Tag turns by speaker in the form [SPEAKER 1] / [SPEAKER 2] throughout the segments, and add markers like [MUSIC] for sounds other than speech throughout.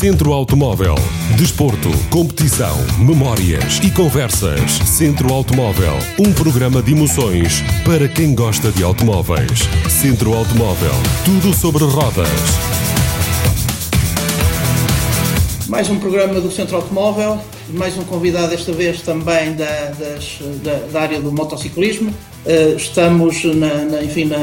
[SPEAKER 1] Centro Automóvel. Desporto, competição, memórias e conversas. Centro Automóvel. Um programa de emoções para quem gosta de automóveis. Centro Automóvel. Tudo sobre rodas.
[SPEAKER 2] Mais um programa do Centro Automóvel, mais um convidado, desta vez também da, das, da, da área do motociclismo. Uh, estamos na, na enfim, na,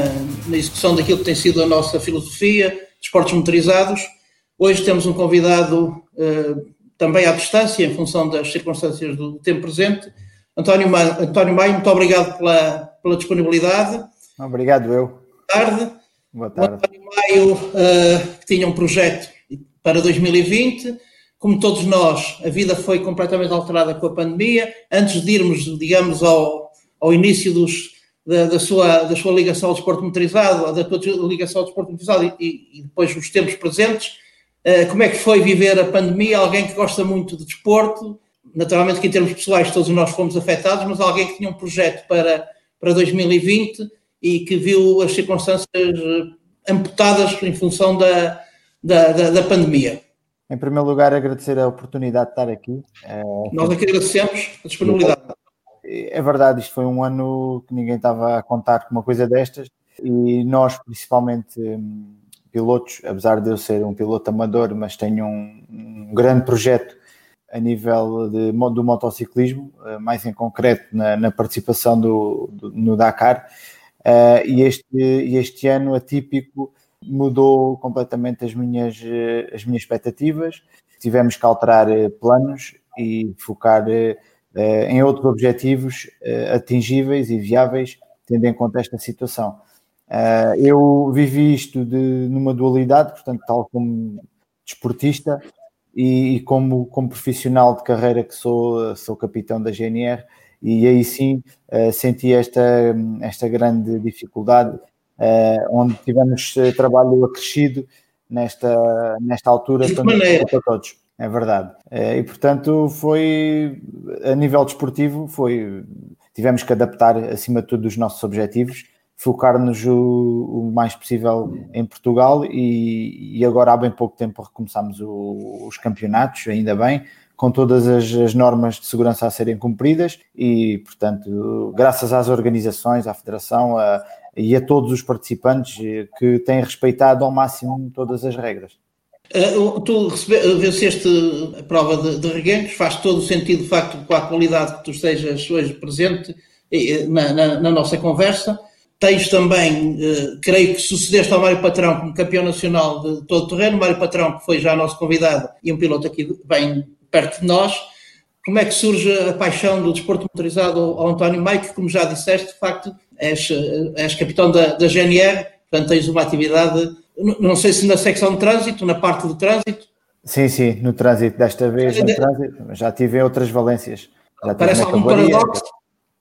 [SPEAKER 2] na, execução daquilo que tem sido a nossa filosofia, esportes motorizados. Hoje temos um convidado uh, também à distância, em função das circunstâncias do tempo presente. António, Ma António Maio, muito obrigado pela, pela disponibilidade.
[SPEAKER 3] Obrigado, eu.
[SPEAKER 2] Boa tarde.
[SPEAKER 3] Boa tarde.
[SPEAKER 2] António Maio uh, tinha um projeto para 2020 como todos nós, a vida foi completamente alterada com a pandemia. Antes de irmos, digamos, ao, ao início dos, da, da, sua, da sua ligação ao desporto motorizado, da tua ligação ao desporto motorizado e, e depois os tempos presentes, como é que foi viver a pandemia? Alguém que gosta muito de desporto, naturalmente que em termos pessoais todos nós fomos afetados, mas alguém que tinha um projeto para, para 2020 e que viu as circunstâncias eh, amputadas em função da, da, da, da pandemia.
[SPEAKER 3] Em primeiro lugar, agradecer a oportunidade de estar aqui.
[SPEAKER 2] Eh, Nós aqui agradecemos a disponibilidade.
[SPEAKER 3] É verdade, isto foi um ano que ninguém estava a contar com uma coisa destas e nós, principalmente hum, pilotos, apesar de eu ser um piloto amador, mas tenho um, um grande projeto a nível de, do motociclismo, eh, mais em concreto na, na participação do, do, no Dakar, uh, e, este, este ano atípico mudou completamente as minhas, eh, as minhas expectativas. Tivemos que alterar planos e focar eh, em outros objetivos atingíveis e viáveis, tendo em conta esta situação. Eu vivi isto de, numa dualidade, portanto, tal como desportista e, como, como profissional de carreira que sou, sou capitão da GNR, e aí sim senti esta, esta grande dificuldade uh, onde tivemos uh, trabalho acrescido nesta, nesta altura para todos. É verdade. Uh, e portanto foi a nível desportivo foi tivemos que adaptar acima de tudo os nossos objetivos, focar-nos o, o, mais possível em Portugal e, e, agora há bem pouco tempo recomeçamos o, os campeonatos, ainda bem, com todas as, as, normas de segurança a serem cumpridas e, portanto, graças às organizações, à Federação, a, e a todos os participantes eh, que têm respeitado ao máximo todas as regras.
[SPEAKER 2] Uh, tu recebe, venceste a prova de, de reguengos, faz todo o sentido, de facto, com a qualidade que tu estejas hoje presente na, na, na nossa conversa. Tens também, uh, creio que sucedeste ao Mário Patrão como campeão nacional de todo o terreno, Mário Patrão, que foi já nosso convidado e um piloto aqui bem perto de nós. Como é que surge a paixão do desporto motorizado ao António Maio, que, como já disseste, de facto, és, és capitão da, da GNR, portanto tens uma atividade, não sei se na secção de trânsito, na parte de trânsito.
[SPEAKER 3] Sim, sim, no trânsito, desta vez no trânsito, já tive outras valências.
[SPEAKER 2] Já parece algum paradoxo,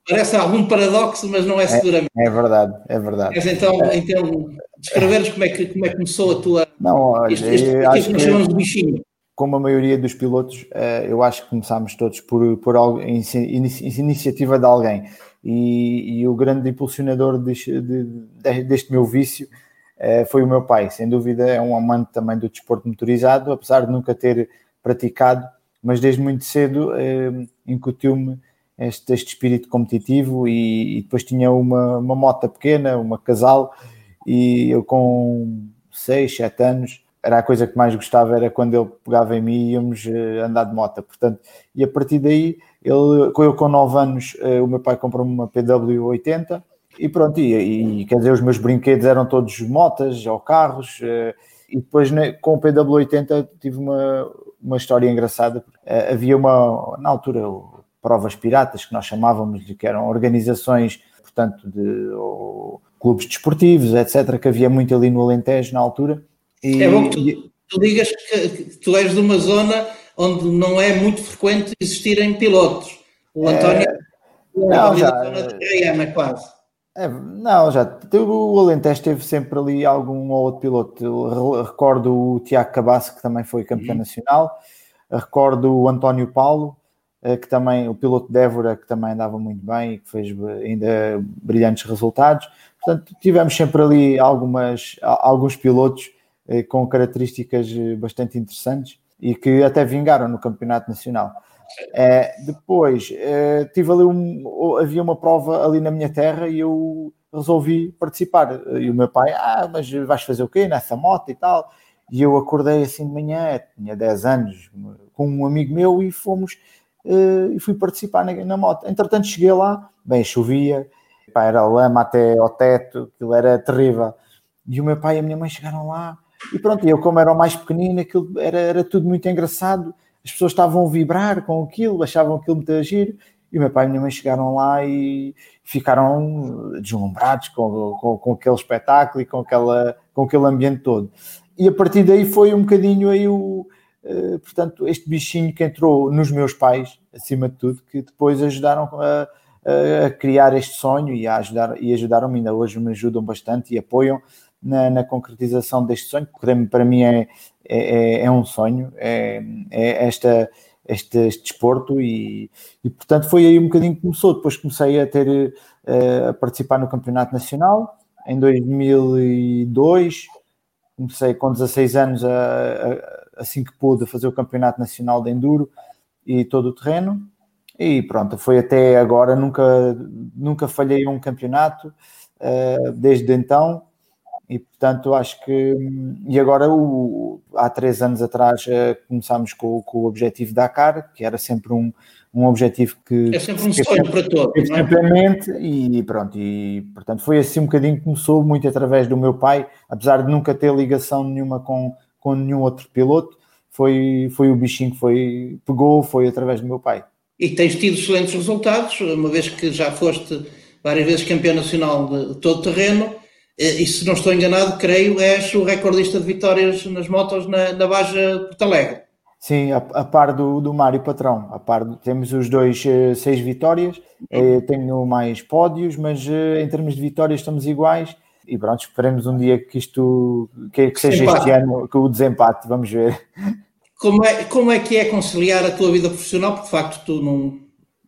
[SPEAKER 2] parece algum paradoxo, mas não é, é seguramente.
[SPEAKER 3] É, é verdade, é verdade.
[SPEAKER 2] Mas então, então descreveres como é que, como é que começou a tua...
[SPEAKER 3] Não, olha, este, este, acho que, chamamos de bichinho como a maioria dos pilotos, eh, eu acho que começámos todos por, por algo, iniciativa de alguém e, e o grande impulsionador deste, de, deste meu vício uh, foi o meu pai. Sem dúvida, é um amante também do desporto motorizado, apesar de nunca ter praticado, mas desde muito cedo uh, incutiu-me este, este, espírito competitivo e, e, depois tinha uma, uma moto pequena, uma casal, e eu com 6, 7 anos era a coisa que mais gostava era quando ele pegava em mim e íamos uh, andar de moto, portanto, e a partir daí ele, eu com 9 anos, eh, o meu pai comprou-me uma PW80 e pronto, e, e, quer dizer, os meus brinquedos eram todos motas ou carros. Eh, e depois né, com o PW80 tive uma, uma história engraçada. Eh, havia uma, na altura, provas piratas que nós chamávamos de que eram organizações, portanto, de ou, clubes desportivos, etc., que havia muito ali no Alentejo na altura.
[SPEAKER 2] E, é bom que tu, tu digas que, que tu és de uma zona onde não é muito frequente existirem pilotos. O António é, não, já, Gaiana, quase.
[SPEAKER 3] É, não, já. O Alentejo teve sempre ali algum ou outro piloto. Eu recordo o Tiago Cabasso, que também foi campeão uhum. nacional. Recordo o António Paulo, que também, o piloto de que também andava muito bem e que fez ainda brilhantes resultados. Portanto, tivemos sempre ali algumas, alguns pilotos eh, com características eh, bastante interessantes e que até vingaram no Campeonato Nacional. É, depois, é, tive ali um, havia uma prova ali na minha terra e eu resolvi participar. E o meu pai, ah, mas vais fazer o quê nessa moto e tal? E eu acordei assim de manhã, tinha 10 anos, com um amigo meu e fomos e fui participar na, na, moto. Entretanto, cheguei lá, bem, chovia, pá, era lama até ao teto, aquilo era terrível. E o meu pai e a minha mãe chegaram lá e pronto, eu, como era o mais pequenino, aquilo era, era tudo muito engraçado. As pessoas estavam a vibrar com aquilo, achavam aquilo muito giro. E o meu pai e a minha mãe chegaram lá e ficaram deslumbrados com, com, com aquele espetáculo e com, aquela, com aquele ambiente todo. E a partir daí foi um bocadinho aí o, portanto, este bichinho que entrou nos meus pais, acima de tudo, que depois ajudaram a, a criar este sonho e, a ajudar, e ajudaram-me, ainda hoje me ajudam bastante e apoiam na, na concretização deste sonho, que para mim é, é, é, é um sonho, é, é esta, este, este desporto e, e, portanto foi aí um bocadinho que começou. Depois comecei a ter uh, a participar no Campeonato Nacional em 2002. Comecei com 16 anos, a, a, assim que pude, a fazer o Campeonato Nacional de Enduro e todo o terreno. E pronto, foi até agora, nunca, nunca falhei um campeonato uh, desde então e portanto acho que e agora o, há três anos atrás uh, começámos com, com, o objetivo Dakar, que era sempre um, um objetivo que
[SPEAKER 2] é sempre um sonho para todos
[SPEAKER 3] é? sempre e pronto e portanto foi assim um bocadinho que começou muito através do meu pai apesar de nunca ter ligação nenhuma com, com nenhum outro piloto foi, foi o bichinho que foi, pegou foi através do meu pai
[SPEAKER 2] e tens tido excelentes resultados uma vez que já foste várias vezes campeão nacional de todo terreno eh, e se não estou enganado, creio, és o recordista de vitórias nas motos na, na Baja Porto Alegre.
[SPEAKER 3] Sim, a, a par do, do Mário Patrão. A par temos os dois uh, seis vitórias, uh, tenho mais pódios, mas em termos de vitórias estamos iguais. E pronto, esperemos um dia que isto que, que seja este ano que o desempate, vamos ver.
[SPEAKER 2] Como é, como é que é conciliar a tua vida profissional? Porque de facto tu não.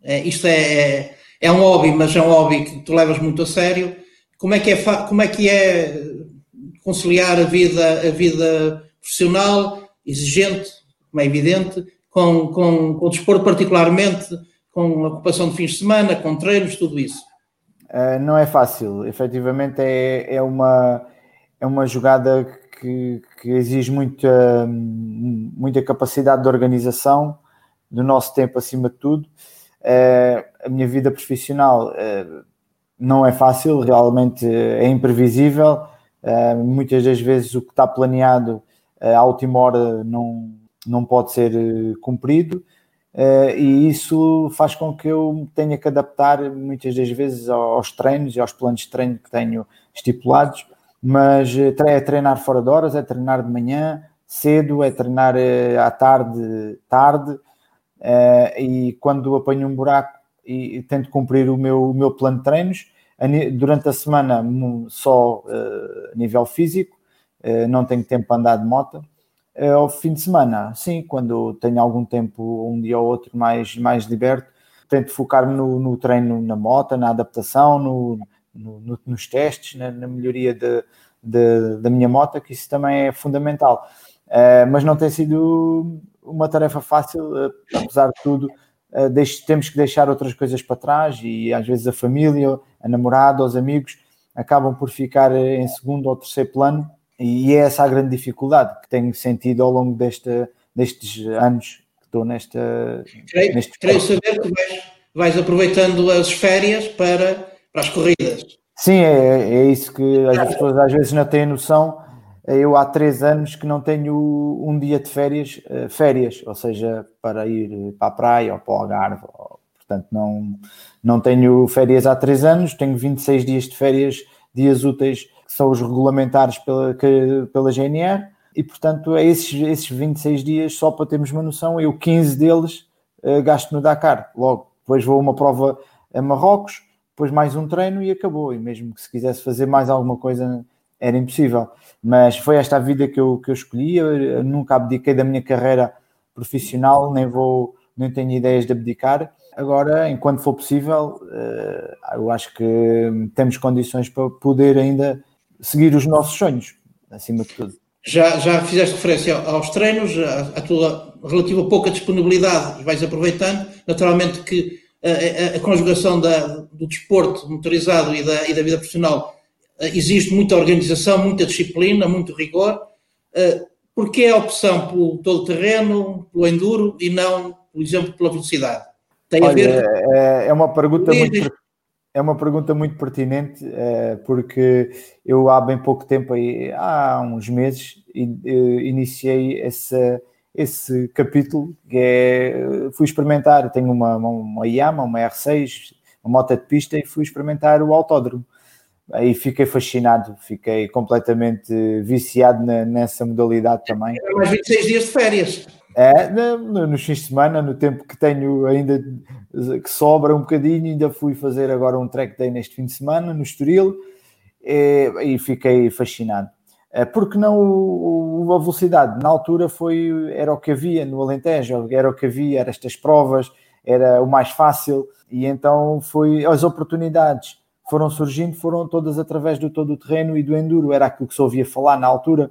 [SPEAKER 2] É, isto é, é, é um hobby, mas é um hobby que tu levas muito a sério como é que é, como é, que é conciliar a vida, a vida profissional, exigente, como é evidente, com, com, com o desporto, particularmente com a ocupação de fins de semana, com treinos, tudo isso?
[SPEAKER 3] Uh, não é fácil, efetivamente é, é, uma, é uma jogada que, que exige muita, muita capacidade de organização do nosso tempo acima de tudo. Uh, a minha vida profissional uh, não é fácil, realmente é imprevisível. Muitas das vezes o que está planeado à última hora não, não pode ser uh, e isso faz com que eu tenha que adaptar muitas das vezes aos treinos e aos planos de treino que tenho estipulados. Mas é treinar fora de horas, é treinar de manhã cedo, é treinar à tarde, tarde, e quando apanho um buraco e tento cumprir o meu, o meu plano de treinos. Durante a semana, só uh, a nível físico, uh, não tenho tempo para andar de moto. Uh, ao fim de semana, sim, quando tenho algum tempo, um dia ou outro mais, mais liberto, tento focar-me no, no, treino na moto, na adaptação, no, no, nos testes, na, na melhoria de, de, da minha moto, que isso também é fundamental. Uh, mas não tem sido uma tarefa fácil, uh, apesar de tudo, uh, temos que deixar outras coisas para trás e às vezes a família, a namorada, os amigos acabam por ficar eh, em segundo ou terceiro plano e é essa a grande dificuldade que tenho sentido ao longo desta, destes anos que estou nesta.
[SPEAKER 2] Creio, neste creio saber que vais, vais, aproveitando as férias para, para as corridas.
[SPEAKER 3] Sim, é, é isso que as pessoas às vezes não têm noção eu há três anos que não tenho um dia de férias, eh, férias, ou seja, para ir para a praia ou para o Algarve. Portanto, não, não tenho férias há três anos, tenho 26 dias de férias, dias úteis, que são os regulamentares pela, que, pela GNR, e portanto, é esses, esses 26 dias, só para termos uma noção, eu 15 deles uh, gasto no Dakar, logo. Depois vou uma prova a Marrocos, depois mais um treino e acabou. E mesmo que se quisesse fazer mais alguma coisa era impossível. Mas foi esta a vida que eu, que eu escolhi. Eu nunca abdiquei da minha carreira profissional, nem vou, nem tenho ideias de abdicar. Agora, enquanto for possível, eh, eu acho que temos condições para poder ainda seguir os nossos sonhos, acima de tudo.
[SPEAKER 2] Já, já fizeste referência aos treinos, à, tua relativa pouca disponibilidade, vais aproveitando. Naturalmente que a, a, a conjugação da, do desporto motorizado e da, e da vida profissional eh, existe muita organização, muita disciplina, muito rigor. Eh, Por que a opção pelo todo terreno, pelo enduro e não, por exemplo, pela velocidade?
[SPEAKER 3] Tem Olha, a ver... É, é uma pergunta muito é uma pergunta muito pertinente, eh, porque eu há bem pouco tempo, há uns meses, iniciei esse, esse capítulo, que é, fui experimentar, tenho uma, uma Yamaha, uma R6, uma moto de pista, e fui experimentar o autódromo. Aí fiquei fascinado, fiquei completamente viciado nessa modalidade também.
[SPEAKER 2] É mais 26 dias de férias.
[SPEAKER 3] É, no, nos fins de semana, no tempo que tenho ainda que sobra um bocadinho, ainda fui fazer agora um track day neste fim de semana no Estoril e, e fiquei fascinado. É, porque não o, a velocidade? Na altura foi, era o que havia no Alentejo, era o que havia, eram estas provas, era o mais fácil e então foi as oportunidades foram surgindo, foram todas através do todo o terreno e do enduro, era aquilo que se ouvia falar na altura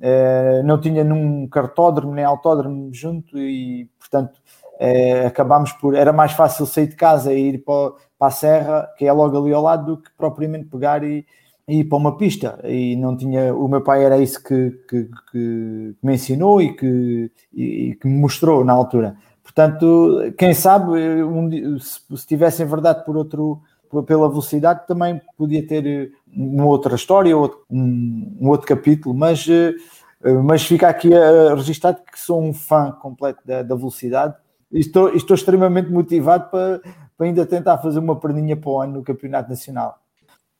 [SPEAKER 3] eh, não tinha num cartódromo nem autódromo junto e, portanto, uh, acabámos por. Era mais fácil sair de casa e ir para, para a serra, que é logo ali ao lado, do que propriamente pegar e, e ir para uma pista. E não tinha. O meu pai era isso que, que, que me ensinou e que, e, que me mostrou na altura. Portanto, quem sabe, um, se, se tivessem verdade por outro pela velocidade, também podia ter eh, uma outra história, um, um outro capítulo, mas, eh, mas fica aqui a registrar que sou um fã completo da, da velocidade e estou, estou extremamente motivado para, para ainda tentar fazer uma perninha para o ano no Campeonato Nacional.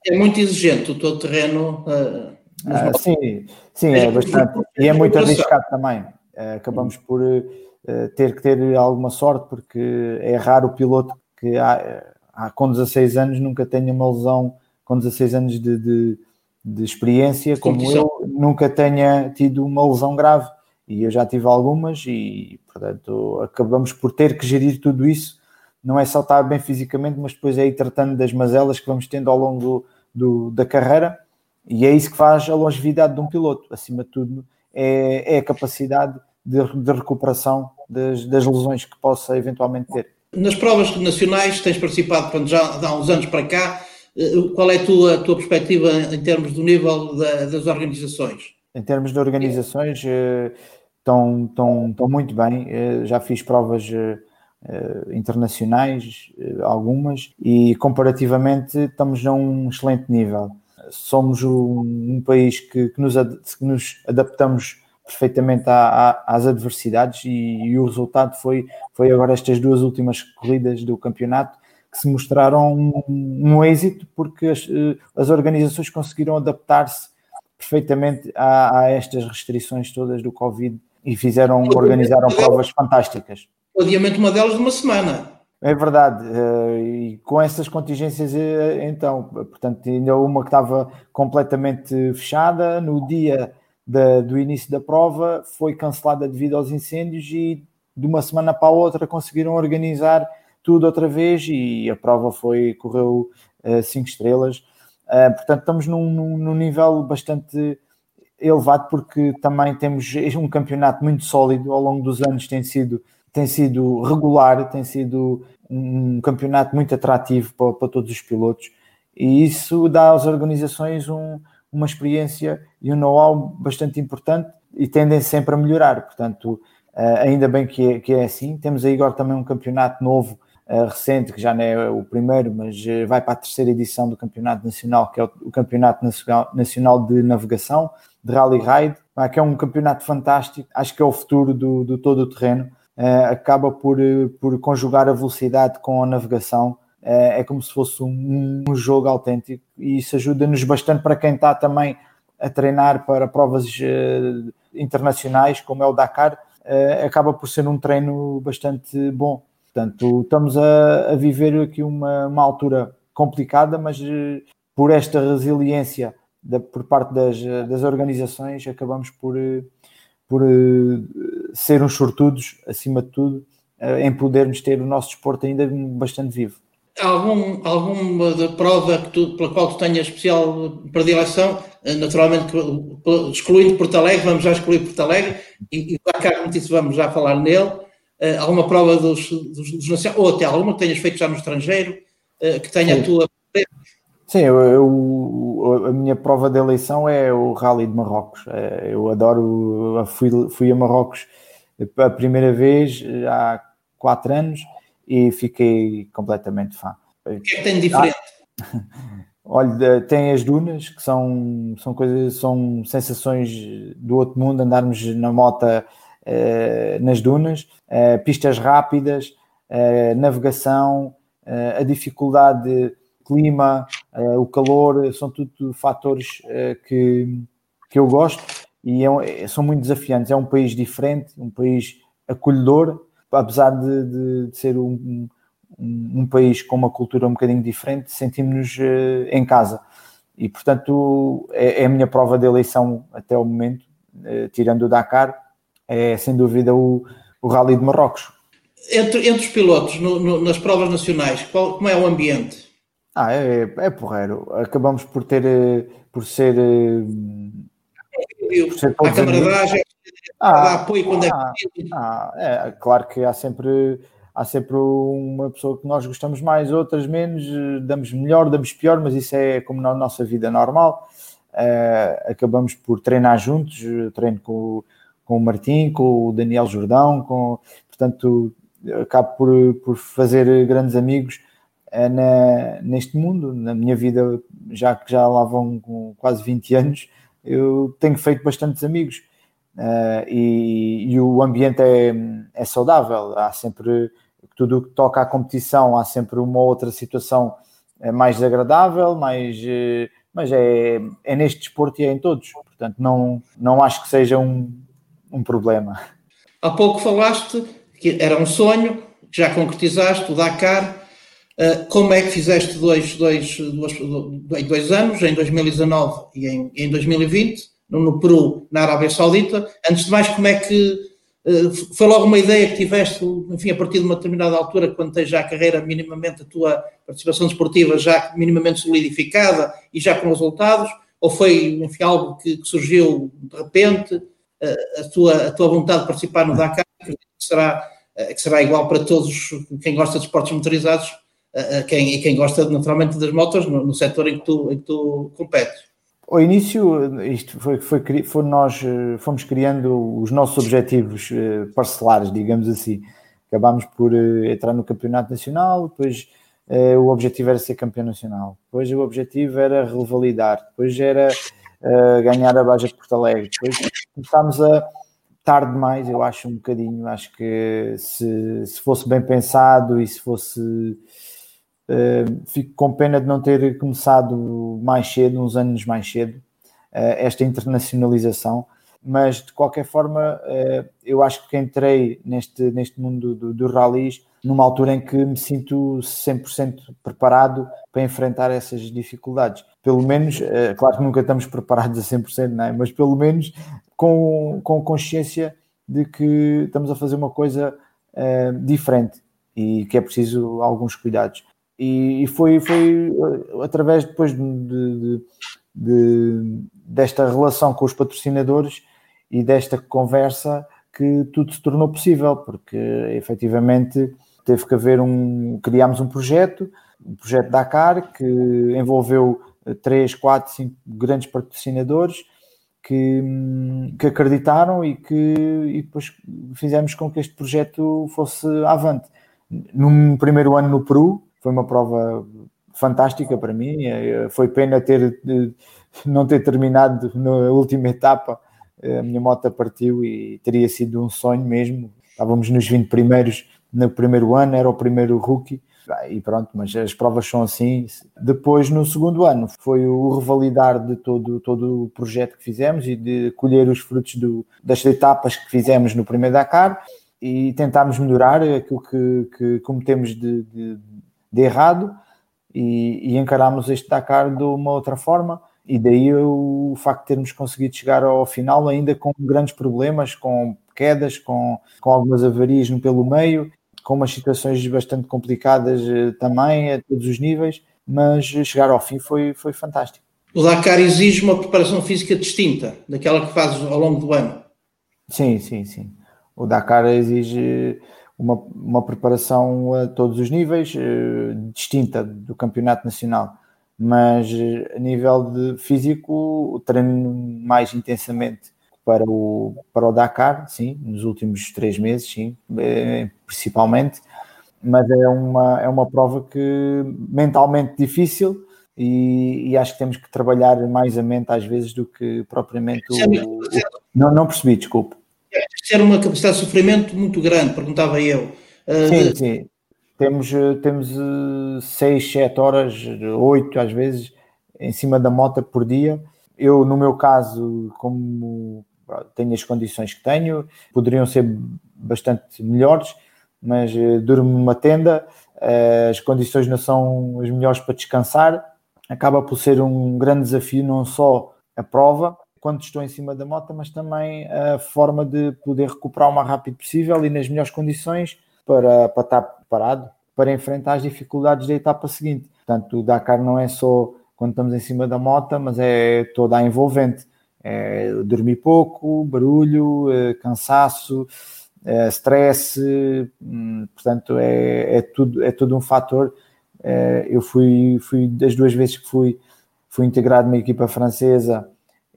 [SPEAKER 2] É muito exigente o teu terreno. Uh,
[SPEAKER 3] ah, sim, sim, é, é bastante. E é muito arriscado também. Acabamos por uh, ter que ter alguma sorte, porque é raro o piloto que há ah, com 16 anos nunca tenha uma lesão, com 16 anos de, de, de experiência, como eu, nunca tenha tido uma lesão grave. E eu já tive algumas e, portanto, acabamos por ter que gerir tudo isso. Não é só estar bem fisicamente, mas depois é ir tratando das mazelas que vamos tendo ao longo do, da carreira. E é isso que faz a longevidade de um piloto. Acima de tudo, é, é a capacidade de, de recuperação das, das lesões que possa eventualmente ter.
[SPEAKER 2] Nas provas nacionais tens participado já há uns anos para cá. Eh, qual é a tua, tua perspectiva em termos do nível da, das organizações?
[SPEAKER 3] Em termos de organizações, estão, estão, estão muito bem. Eh, já fiz provas eh, internacionais, algumas, e comparativamente estamos a um excelente nível. Somos um, um país que, que, nos, que nos adaptamos perfeitamente à, à, às adversidades e, e, o resultado foi, foi agora estas duas últimas corridas do campeonato que se mostraram um, um êxito porque as, eh, as organizações conseguiram adaptar-se perfeitamente a, a, estas restrições todas do Covid e fizeram, organizaram provas fantásticas.
[SPEAKER 2] O adiamento uma delas de uma semana.
[SPEAKER 3] É verdade, eh, e com essas contingências, eh, então, portanto, ainda uma que estava completamente fechada, no dia da, do início da prova foi cancelada devido aos incêndios e de uma semana para a outra conseguiram organizar tudo outra vez e a prova foi correu uh, cinco estrelas. Uh, portanto, estamos num, num, num, nível bastante elevado porque também temos um campeonato muito sólido ao longo dos anos tem sido tem sido regular, tem sido um campeonato muito atrativo para, para todos os pilotos e isso dá às organizações um, uma experiência e um know-how bastante importante e tendem sempre a melhorar. Portanto, eh, ainda bem que é, que é assim. Temos aí agora também um campeonato novo, eh, recente, que já não é o primeiro, mas eh, vai para a terceira edição do Campeonato Nacional, que é o Campeonato Nacional de Navegação, de Rally Ride, que é um campeonato fantástico. Acho que é o futuro do, do todo o terreno. acaba por, por conjugar a velocidade com a navegação é, é como se fosse um, um jogo autêntico e isso ajuda-nos bastante para quem está também a treinar para provas uh, internacionais, como é o Dakar, uh, acaba por ser um treino bastante bom. Portanto, estamos a, a viver aqui uma, uma, altura complicada, mas uh, por esta resiliência da, por parte das, das organizações, acabamos por, por ser uns sortudos, acima de tudo, em podermos ter o nosso desporto ainda bastante vivo
[SPEAKER 2] algum, alguma prova que tu, pela qual tu tenhas especial predileção? Eh, naturalmente, excluindo Porto Alegre, vamos já excluir Porto Alegre, e, e Dakar, como disse, vamos já falar nele. Uh, alguma prova dos, dos, dos ou até alguma que tenhas feito já no estrangeiro, uh, que tenha Sim. a tua.
[SPEAKER 3] Sim, eu, eu, a minha prova de eleição é o Rally de Marrocos. Eu adoro, fui, fui a Marrocos a primeira vez há quatro anos e fiquei completamente fã.
[SPEAKER 2] O que é que tem de diferente? Ah, [LAUGHS]
[SPEAKER 3] olha, tem as dunas, que são, são coisas, são sensações do outro mundo, andarmos na moto eh, nas dunas, eh, pistas rápidas, eh, navegação, a dificuldade, clima, o calor, são tudo fatores que, que eu gosto e é, são muito desafiantes. É um país diferente, um país acolhedor, apesar de, de, de ser um, um, um, país com uma cultura um bocadinho diferente, sentimos-nos uh, em casa. E, portanto, é, é, a minha prova de eleição até o momento, uh, tirando o Dakar, é sem dúvida o, o Rally de Marrocos.
[SPEAKER 2] Entre, entre os pilotos, no, no, nas provas nacionais, qual, como é o ambiente?
[SPEAKER 3] Ah, é, é porreiro. Acabamos por ter, eh, por ser...
[SPEAKER 2] Por ser a camaradagem, ah, apoio quando é ah,
[SPEAKER 3] é ah, é claro que há sempre há sempre uma pessoa que nós gostamos mais, outras menos, damos melhor, damos pior, mas isso é como na nossa vida normal. Uh, acabamos por treinar juntos, treino com, com o Martim, com o Daniel Jordão, com, portanto, acabo por, por fazer grandes amigos uh, na, neste mundo. Na minha vida, já que já lá vão com quase 20 anos, eu tenho feito bastantes amigos uh, e, e, o ambiente é, é saudável. Há sempre tudo o que toca à competição, há sempre uma outra situação eh, mais desagradável, mais, uh, mas é, é neste desporto e é em todos. Portanto, não, não acho que seja um, um problema.
[SPEAKER 2] Há pouco falaste que era um sonho, que já concretizaste, o Dakar. Como é que fizeste dois, dois, dois, dois anos, em 2019 e em, em 2020? No Peru, na Arábia Saudita. Antes de mais, como é que eh, foi logo uma ideia que tiveste, enfim, a partir de uma determinada altura, quando tens já a carreira minimamente, a tua participação desportiva já minimamente solidificada e já com resultados, ou foi, enfim, algo que, que surgiu de repente, eh, a tua, a tua vontade de participar no Dakar, que será, eh, que será igual para todos, quem gosta de esportes motorizados, quem, e quem gosta naturalmente das motos no, no setor em que tu, em que tu competes?
[SPEAKER 3] Ao início, isto foi, foi, foi nós eh, fomos criando os nossos objetivos eh, parcelares, digamos assim. Acabámos por eh, entrar no campeonato nacional, depois o objetivo era ser campeão nacional, depois o objetivo era revalidar, depois era ganhar a Baja de Porto Alegre, depois começámos a tarde demais, eu acho um bocadinho, acho que se, se fosse bem pensado e se fosse Uh, fico com pena de não ter começado mais cedo, uns anos mais cedo, uh, esta internacionalização, mas de qualquer forma, uh, eu acho que entrei neste, neste mundo dos do rallies numa altura em que me sinto 100% preparado para enfrentar essas dificuldades. Pelo menos, claro que nunca estamos preparados a 100%, não é? mas pelo menos com, com consciência de que estamos a fazer uma coisa diferente e que é preciso alguns cuidados. E, foi, foi eh, através depois de, de, de, desta relação com os patrocinadores e desta conversa que tudo se tornou possível, porque efetivamente teve que haver um. Criámos um projeto, um projeto Dakar, que envolveu três, quatro, cinco grandes patrocinadores que, que acreditaram e que e depois fizemos com que este projeto fosse avante. Num primeiro ano no Peru, foi uma prova fantástica para mim. Eh, foi pena ter não ter terminado na última etapa. A minha moto partiu e teria sido um sonho mesmo. Estávamos nos 20 primeiros no primeiro ano, era o primeiro rookie. E pronto, mas as provas são assim. Depois, no segundo ano, foi o revalidar de todo, todo o projeto que fizemos e de colher os frutos do, das etapas que fizemos no primeiro Dakar e tentarmos melhorar aquilo que, que cometemos de, de de errado e, e encarámos este Dakar de uma outra forma e daí o facto de termos conseguido chegar ao final ainda com grandes problemas, com quedas, com, com algumas avarias no pelo meio, com umas situações bastante complicadas uh, também, a todos os níveis, mas chegar ao fim foi, foi fantástico.
[SPEAKER 2] O Dakar exige uma preparação física distinta daquela que fazes ao longo do ano.
[SPEAKER 3] Sim, sim, sim. O Dakar exige uma, uma preparação a todos os níveis, uh, distinta do campeonato nacional. Mas uh, a nível de físico, treino mais intensamente para o, para o Dakar, sim, nos últimos três meses, sim, eh, principalmente. Mas é uma, é uma prova que mentalmente difícil, e, e, acho que temos que trabalhar mais a mente às vezes do que propriamente o, o, não, não percebi, desculpe.
[SPEAKER 2] Ser uma capacidade de sofrimento muito grande, perguntava eu.
[SPEAKER 3] Uh, sim, sim. Temos, temos 6, 7 horas, 8 às vezes, em cima da moto por dia. Eu, no meu caso, como tenho as condições que tenho, poderiam ser bastante melhores, mas uh, durmo numa tenda, as condições não são as melhores para descansar, acaba por ser um grande desafio, não só a prova, quando estou em cima da moto, mas também a forma de poder recuperar o mais rápido possível e nas melhores condições para, para estar preparado para enfrentar as dificuldades da etapa seguinte. Portanto, o Dakar não é só quando estamos em cima da moto, mas é toda a envolvente. É dormir pouco, barulho, é cansaço, é stress, hum, portanto, é, é, tudo, é tudo um fator. É, eu fui, fui das duas vezes que fui, fui integrado numa equipa francesa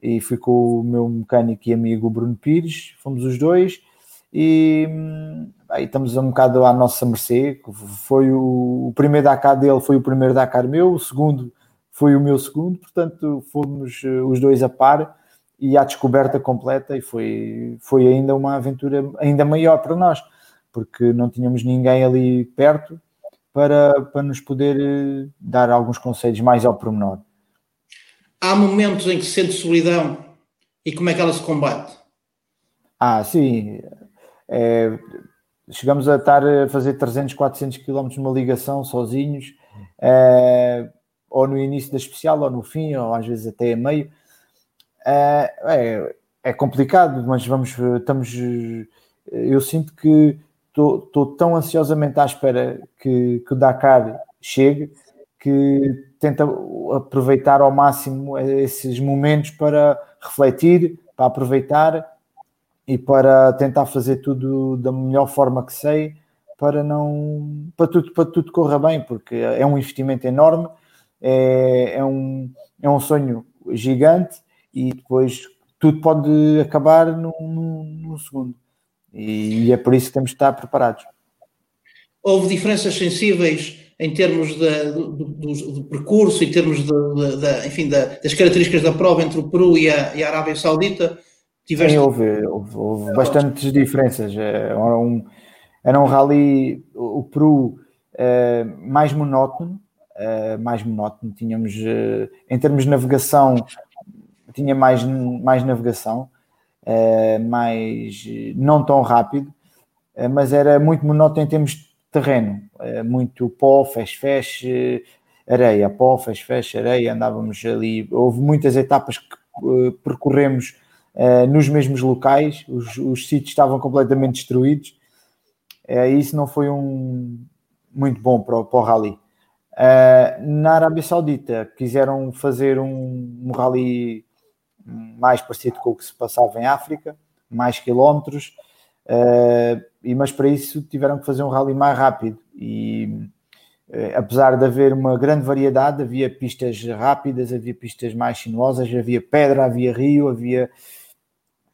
[SPEAKER 3] e fui com o meu mecânico e amigo Bruno Pires, fomos os dois e aí estamos um bocado à nossa mercê. Foi o, o, primeiro Dakar dele, foi o primeiro Dakar meu, o segundo foi o meu segundo, portanto fomos eh, os dois a par e à descoberta completa e foi, foi ainda uma aventura ainda maior para nós, porque não tínhamos ninguém ali perto para, para nos poder eh, dar alguns conselhos mais ao pormenor
[SPEAKER 2] há momentos em que se sente solidão e como é que ela se combate?
[SPEAKER 3] Ah, sim. É, chegamos a estar a fazer 300, 400 quilómetros numa ligação sozinhos, é, ou no início da especial, ou no fim, ou às vezes até a meio. É, é, é complicado, mas vamos, estamos. Eu sinto que estou tão ansiosamente à espera que, que o Dakar chegue que tenta aproveitar ao máximo esses momentos para refletir, para aproveitar e para tentar fazer tudo da melhor forma que sei para não para tudo para tudo corra bem porque é um investimento enorme é, é um é um sonho gigante e depois tudo pode acabar num, num, segundo. E, e é por isso que temos de estar preparados.
[SPEAKER 2] Houve diferenças sensíveis em termos de, do, do, do, percurso, em termos de, de, enfim, das características da prova entre o Peru e a, e a Arábia Saudita?
[SPEAKER 3] Tiveste... Sim, houve, houve, houve bastantes diferenças. É, era um, era um rally, o Peru é, mais monótono, é, mais monótono. Tínhamos, em termos de navegação, tinha mais, mais navegação, mais não tão rápido, mas era muito monótono em termos terreno, eh, muito pó, feche-feche, areia, pó, feche-feche, areia, andávamos ali, houve muitas etapas que uh, percorremos uh, nos mesmos locais, os, os, sítios estavam completamente destruídos, uh, isso não foi um muito bom para o, para o rally. na Arábia Saudita quiseram fazer um, um rally mais parecido com o que se passava em África, mais quilómetros, Uh, e, mas para isso tiveram que fazer um rally mais rápido. E uh, apesar de haver uma grande variedade, havia pistas rápidas, havia pistas mais sinuosas, havia pedra, havia rio, havia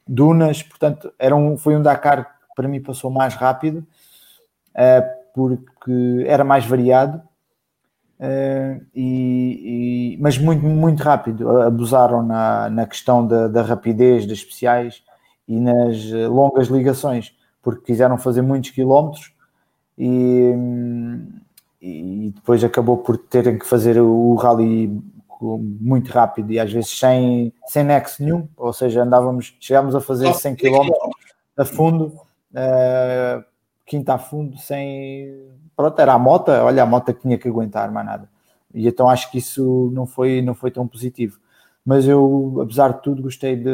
[SPEAKER 3] dunas, portanto era um, foi um Dakar que para mim passou mais rápido uh, porque era mais variado e, e, mas muito, muito rápido, abusaram na, na questão da, da rapidez das especiais e nas eh, longas ligações, porque quiseram fazer muitos quilómetros e, e depois acabou por terem que fazer o rally muito rápido e às vezes sem, sem nexo nenhum, ou seja, andávamos, chegámos a fazer 100 km a fundo, uh, quinta a fundo, sem. Pronto, era a moto, olha, a moto que tinha que aguentar, mais nada. E então acho que isso não foi, não foi tão positivo. Mas eu, apesar de tudo, gostei de,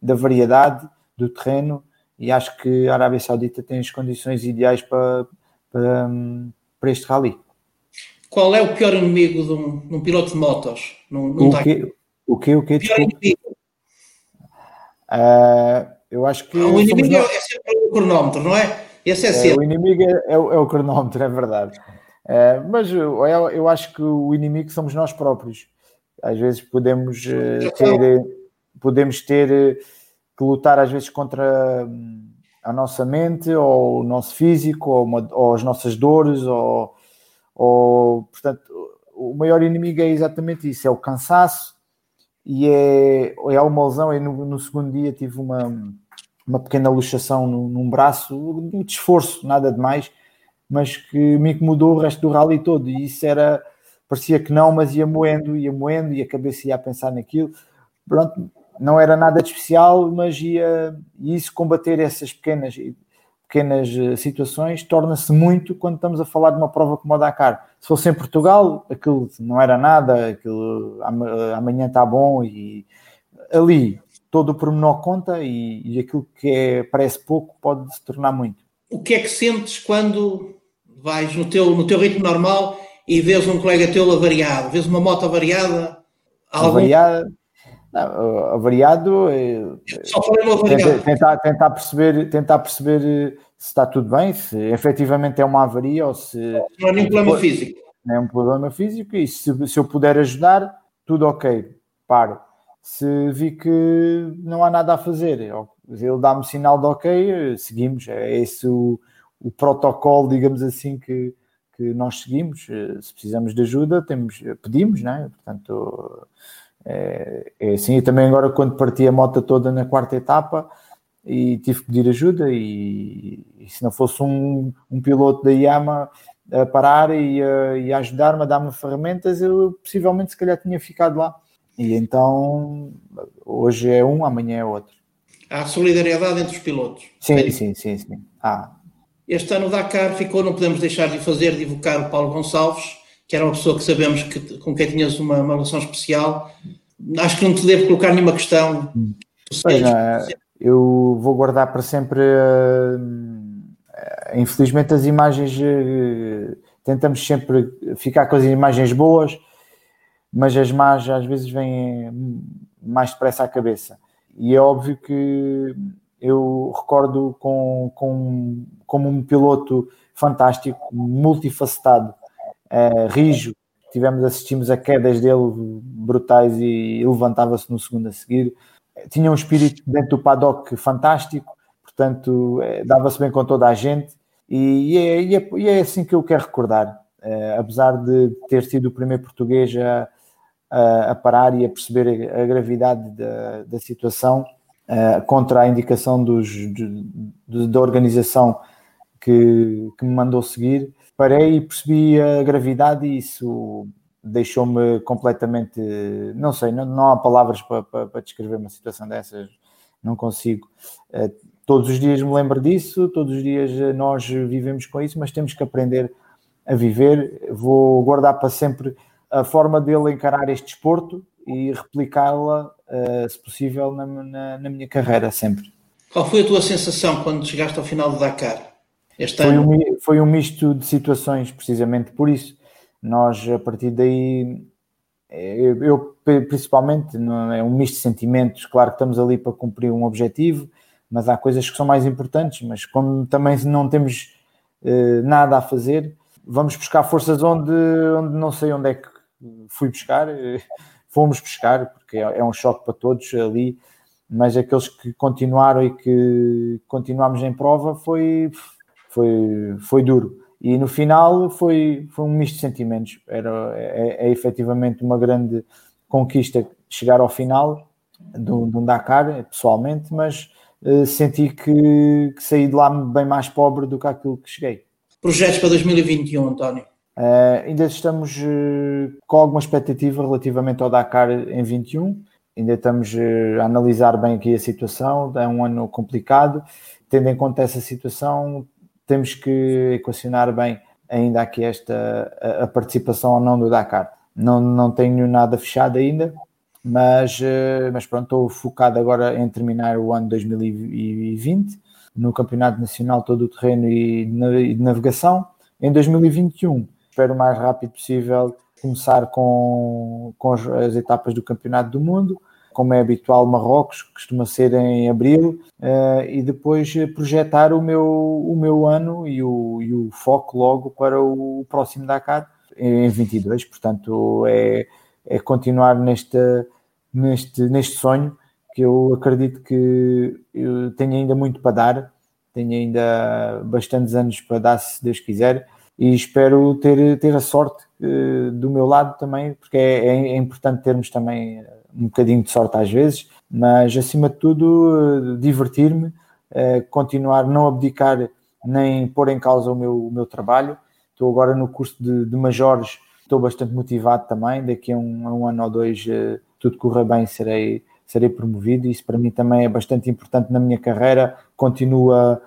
[SPEAKER 3] da variedade do terreno e acho que a Arábia Saudita tem as condições ideais para, para, para este rally.
[SPEAKER 2] Qual é o pior inimigo de um, de um piloto de motos? Num, num
[SPEAKER 3] o, que, o que? O que?
[SPEAKER 2] Pior inimigo.
[SPEAKER 3] Uh, eu acho que.
[SPEAKER 2] o inimigo nós... é sempre o cronómetro, não é? Esse é, é sempre.
[SPEAKER 3] O inimigo é, é, o, é o cronómetro, é verdade. Uh, mas eu, eu, acho que o inimigo somos nós próprios. Às vezes podemos uh, ter, podemos ter que lutar às vezes contra hum, a nossa mente ou o nosso físico ou, uma, ou as nossas dores ou, ou portanto o maior inimigo é exatamente isso é o cansaço e é, é uma lesão. Eu no, no, segundo dia tive uma, uma pequena luxação no, num braço, muito esforço, nada demais, mas que me incomodou o resto do rally todo. E isso era, parecia que não, mas ia moendo, ia moendo, e a cabeça ia a pensar naquilo. Pronto, não era nada de especial, mas ia, isso combater essas pequenas pequenas eh, situações torna-se muito quando estamos a falar de uma prova como a Dakar. Se fosse em Portugal, aquilo não era nada, aquilo eh, amanhã está bom e ali todo o pormenor conta e, e aquilo que é, parece pouco pode se tornar muito.
[SPEAKER 2] O que é que sentes quando vais no teu, no teu ritmo normal e vês um colega teu avariado, vês uma moto avariada?
[SPEAKER 3] Algum... Avariada, não, avariado, eh, Só falei no avariado. Tentar, tentar, perceber, tentar perceber eh, se está tudo bem, se efetivamente é uma avaria ou se.
[SPEAKER 2] Não é nenhum problema físico.
[SPEAKER 3] Não é um problema físico e se, se eu puder ajudar, tudo ok, paro. Se vi que não há nada a fazer, ele dá-me sinal de ok, seguimos. É esse o, o protocolo, digamos assim, que, que nós seguimos. Se precisamos de ajuda, temos, pedimos, não é? Portanto é, é assim, e também agora quando parti a moto toda na quarta etapa e tive que pedir ajuda e, e se não fosse um, um, piloto da Yama a parar e, e a ajudar-me a dar-me ferramentas, eu possivelmente se calhar tinha ficado lá. E então hoje é um, amanhã é outro.
[SPEAKER 2] Há solidariedade entre os pilotos.
[SPEAKER 3] Sim, sim, sim, sim. Ah.
[SPEAKER 2] Este ano o Dakar ficou, não podemos deixar de fazer, de evocar o Paulo Gonçalves, que era uma pessoa que sabemos que, com quem tinhas uma, uma relação especial. Acho que não te devo colocar nenhuma questão.
[SPEAKER 3] Eu vou guardar para sempre. Uh, infelizmente, as imagens. Uh, tentamos sempre ficar com as imagens boas, mas as más às vezes vêm mais depressa à cabeça. E é óbvio que eu recordo com, com, como um piloto fantástico, multifacetado, uh, rijo, tivemos, assistimos a quedas dele brutais e levantava-se no segundo a seguir. Tinha um espírito dentro do paddock fantástico, portanto, eh, dava-se bem com toda a gente e é, e é, e é assim que eu quero recordar. Uh, apesar de ter sido o primeiro português a, a, a parar e a perceber a, a gravidade da, da situação, uh, contra a indicação dos, de, de, da organização que, que me mandou seguir, parei e percebi a gravidade e isso deixou-me completamente, não sei, não, não há palavras para, para, para, descrever uma situação dessas, não consigo. Uh, todos os dias me lembro disso, todos os dias nós vivemos com isso, mas temos que aprender a viver. Vou guardar para sempre a forma dele encarar este desporto e replicá-la, uh, se possível, na, na, na minha carreira, sempre.
[SPEAKER 2] Qual foi a tua sensação quando chegaste ao final do Dakar?
[SPEAKER 3] Este foi, um, foi um misto de situações, precisamente por isso. Nós, a partir daí, eu, eu principalmente, não é um misto de sentimentos. Claro que estamos ali para cumprir um objetivo, mas há coisas que são mais importantes. Mas como também não temos eh, nada a fazer, vamos buscar forças onde, onde não sei onde é que fui buscar. [LAUGHS] Fomos buscar, porque é, é um choque para todos ali mas aqueles que continuaram e que continuámos em prova foi foi, foi duro. E no final foi, foi um misto de sentimentos. Era, é, é efetivamente uma grande conquista chegar ao final do, do Dakar, pessoalmente, mas uh, senti que, que, saí de lá bem mais pobre do que aquilo que cheguei.
[SPEAKER 2] Projetos para 2021, António?
[SPEAKER 3] Uh, ainda estamos uh, com alguma expectativa relativamente ao Dakar em 21. Ainda estamos a analisar bem aqui a situação. É um ano complicado. Tendo em conta essa situação, temos que equacionar bem ainda aqui esta a, a participação ou não do Dakar. Não, não tenho nada fechado ainda, mas, eh, mas pronto, estou focado agora em terminar o ano 2020 no Campeonato Nacional Todo o Terreno e de Navegação, Em 2021, espero o mais rápido possível começar com, com as, as etapas do Campeonato do Mundo, como é habitual, Marrocos, costuma ser em abril, uh, e depois projetar o meu, o meu ano e o, e o foco logo para o próximo Dakar em 22. Portanto, é, é continuar neste, neste, neste sonho que eu acredito que eu tenho ainda muito para dar, tenho ainda bastantes anos para dar, se Deus quiser, e espero ter, ter a sorte uh, do meu lado também, porque é, é importante termos também um bocadinho de sorte às vezes, mas acima de tudo divertir-me, uh, continuar, não abdicar nem pôr em causa o meu, o meu trabalho. Estou agora no curso de, de majores, estou bastante motivado também. Daqui a um, a um ano ou dois, uh, tudo corra bem, serei, serei promovido. Isso para mim também é bastante importante na minha carreira, continua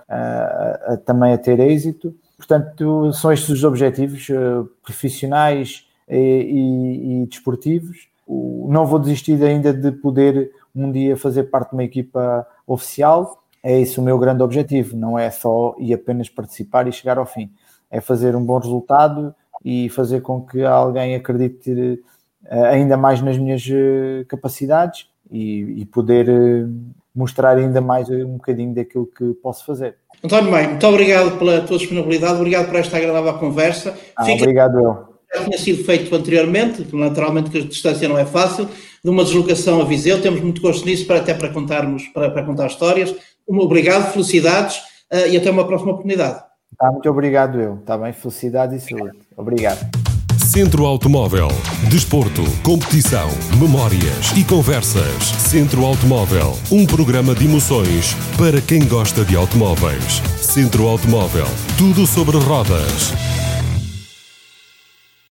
[SPEAKER 3] também a ter êxito. Portanto, são estes os objetivos uh, profissionais e, e, e desportivos não vou desistir ainda de poder um dia fazer parte de uma equipa oficial. É esse o meu grande objetivo, não é só e apenas participar e chegar ao fim. É fazer um bom resultado e fazer com que alguém acredite eh, ainda mais nas minhas eh, capacidades e, e poder eh, mostrar ainda mais um bocadinho daquilo que posso fazer.
[SPEAKER 2] António Maio, muito obrigado pela tua disponibilidade, obrigado por esta agradável conversa.
[SPEAKER 3] Ah, Fica... Obrigado eu
[SPEAKER 2] já tinha sido feito anteriormente, naturalmente que a distância não é fácil, de uma deslocação a Viseu, temos muito gosto nisso, para, até para contarmos, para, para contar histórias. Um obrigado, felicidades uh, e até uma próxima oportunidade.
[SPEAKER 3] Tá, muito obrigado eu, está bem? Felicidade e saúde. Obrigado.
[SPEAKER 1] Centro Automóvel. Desporto, competição, memórias e conversas. Centro Automóvel. Um programa de emoções para quem gosta de automóveis. Centro Automóvel. Tudo sobre rodas.